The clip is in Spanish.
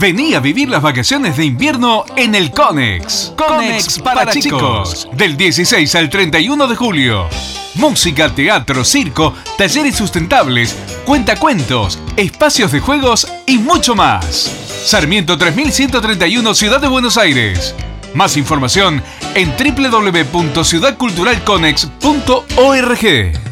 Vení a vivir las vacaciones de invierno en el Conex. Conex para, chicos. Del 16 al 31 de julio. Música, teatro, circo, talleres sustentables, cuentacuentos, espacios de juegos y mucho más. Sarmiento 3131 Ciudad de Buenos Aires. Más información en www.ciudadculturalconex.org.